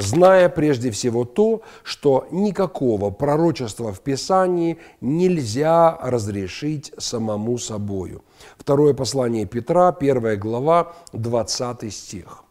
зная прежде всего то, что никакого пророчества в Писании нельзя разрешить самому собою. Второе послание Петра, первая глава, 20 стих.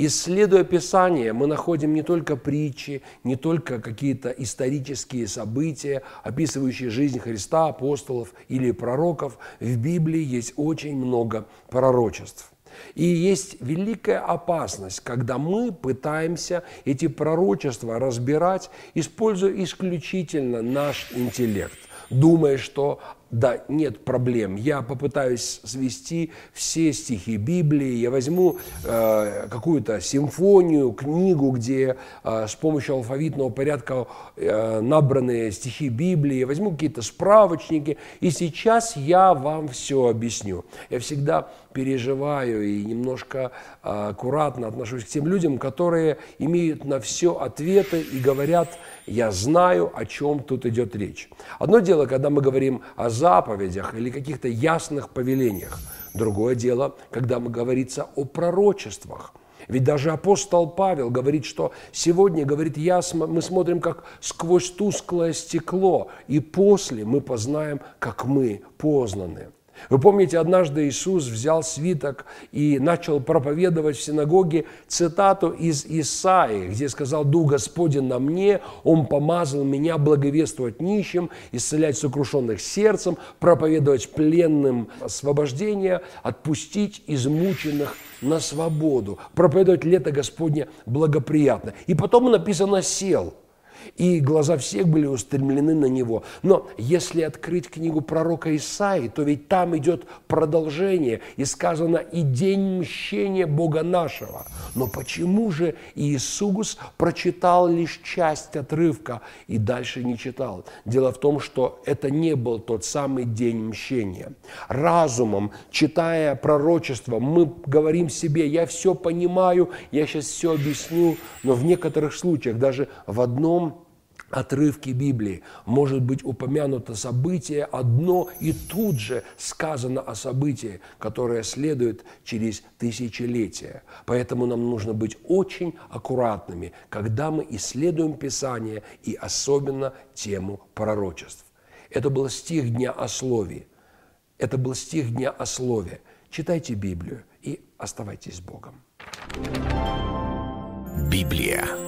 Исследуя Писание, мы находим не только притчи, не только какие-то исторические события, описывающие жизнь Христа, апостолов или пророков. В Библии есть очень много пророчеств. И есть великая опасность, когда мы пытаемся эти пророчества разбирать, используя исключительно наш интеллект, думая, что да, нет проблем. Я попытаюсь свести все стихи Библии, я возьму э, какую-то симфонию, книгу, где э, с помощью алфавитного порядка э, набраны стихи Библии, я возьму какие-то справочники, и сейчас я вам все объясню. Я всегда переживаю и немножко э, аккуратно отношусь к тем людям, которые имеют на все ответы и говорят, я знаю, о чем тут идет речь. Одно дело, когда мы говорим о заповедях или каких-то ясных повелениях. Другое дело, когда мы говорится о пророчествах. Ведь даже апостол Павел говорит, что сегодня, говорит, я, мы смотрим как сквозь тусклое стекло, и после мы познаем, как мы познаны. Вы помните, однажды Иисус взял свиток и начал проповедовать в синагоге цитату из Исаии, где сказал «Дух Господень на мне, Он помазал меня благовествовать нищим, исцелять сокрушенных сердцем, проповедовать пленным освобождение, отпустить измученных на свободу, проповедовать лето Господне благоприятно». И потом написано «сел» и глаза всех были устремлены на него. Но если открыть книгу пророка Исаи, то ведь там идет продолжение, и сказано «и день мщения Бога нашего». Но почему же Иисус прочитал лишь часть отрывка и дальше не читал? Дело в том, что это не был тот самый день мщения. Разумом, читая пророчество, мы говорим себе, я все понимаю, я сейчас все объясню, но в некоторых случаях, даже в одном отрывке Библии может быть упомянуто событие одно и тут же сказано о событии, которое следует через тысячелетия. Поэтому нам нужно быть очень аккуратными, когда мы исследуем Писание и особенно тему пророчеств. Это был стих Дня о Слове. Это был стих Дня о Слове. Читайте Библию и оставайтесь с Богом. Библия